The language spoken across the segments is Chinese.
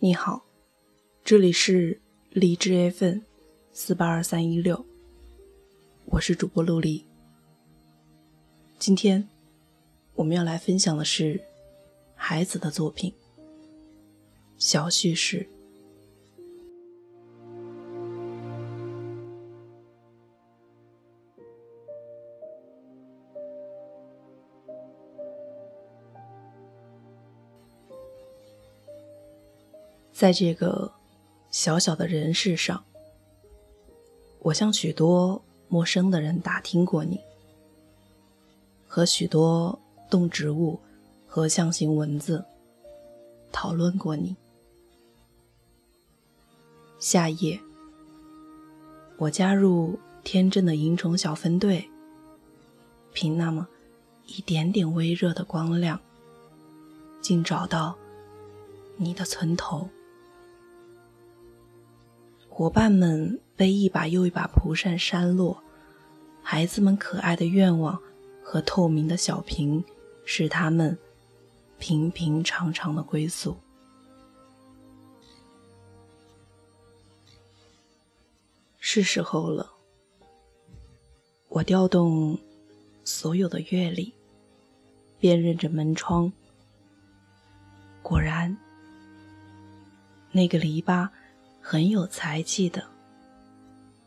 你好，这里是荔枝 FM 四八二三一六，我是主播陆离。今天我们要来分享的是孩子的作品《小叙事》。在这个小小的人世上，我向许多陌生的人打听过你，和许多动植物和象形文字讨论过你。夏夜，我加入天真的萤虫小分队，凭那么一点点微热的光亮，竟找到你的村头。伙伴们被一把又一把蒲扇扇落，孩子们可爱的愿望和透明的小瓶，是他们平平常常的归宿。是时候了，我调动所有的阅历，辨认着门窗。果然，那个篱笆。很有才气的，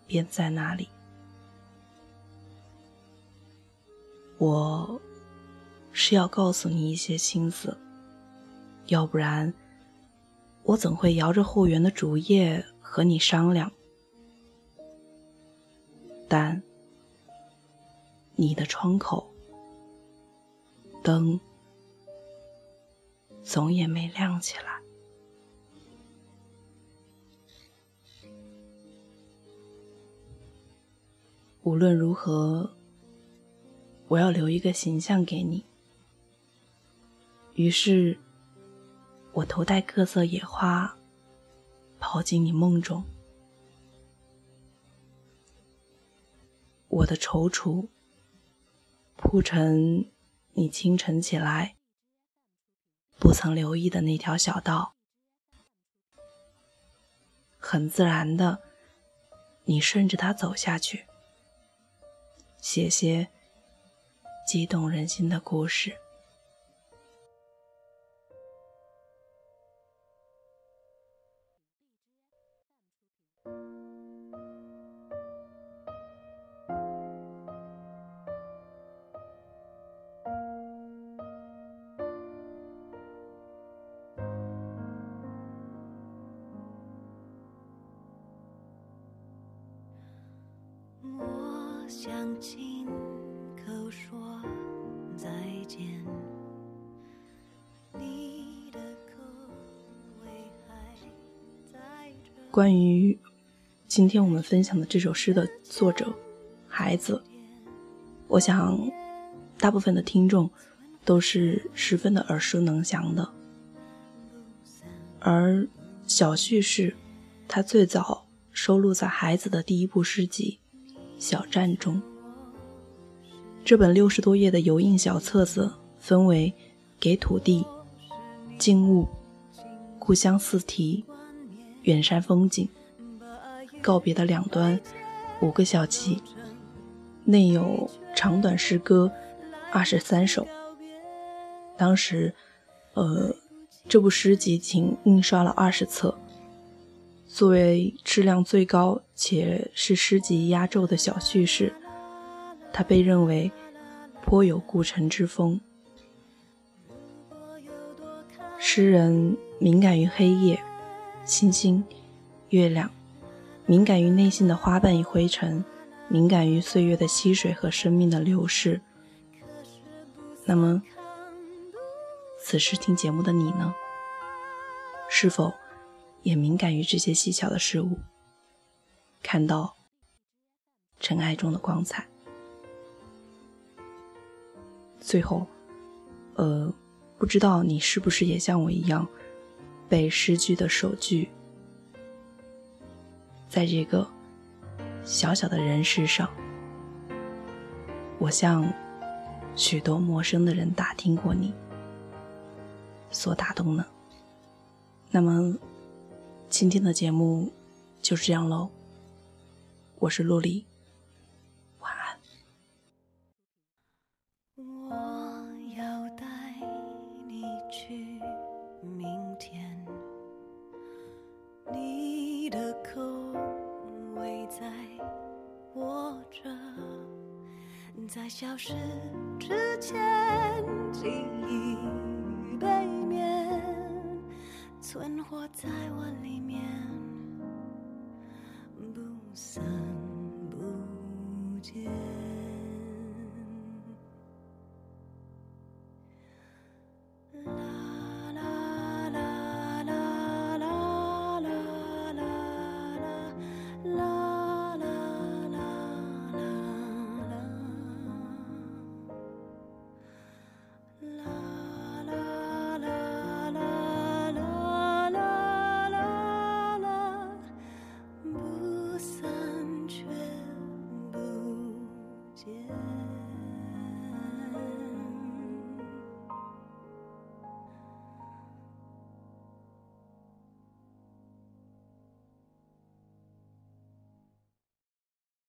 便在那里。我是要告诉你一些心思，要不然我怎会摇着后园的竹叶和你商量？但你的窗口灯总也没亮起来。无论如何，我要留一个形象给你。于是，我头戴各色野花，跑进你梦中。我的踌躇，铺成你清晨起来不曾留意的那条小道，很自然的，你顺着它走下去。写些激动人心的故事。想亲口说再见。关于今天我们分享的这首诗的作者孩子，我想大部分的听众都是十分的耳熟能详的。而小叙事，它最早收录在孩子的第一部诗集。小站中，这本六十多页的油印小册子分为给土地、静物、故乡四题、远山风景、告别的两端五个小集，内有长短诗歌二十三首。当时，呃，这部诗集仅印刷了二十册。作为质量最高且是诗集压轴的小叙事，它被认为颇有故城之风。诗人敏感于黑夜、星星、月亮，敏感于内心的花瓣与灰尘，敏感于岁月的溪水和生命的流逝。那么，此时听节目的你呢？是否？也敏感于这些细小的事物，看到尘埃中的光彩。最后，呃，不知道你是不是也像我一样，被诗句的首句，在这个小小的人世上，我向许多陌生的人打听过你，所打动呢？那么。今天的节目就是这样喽，我是陆离，晚安。我要带你去明天，你的口味在我这，在消失之前，记忆背面存活在我里面，不散。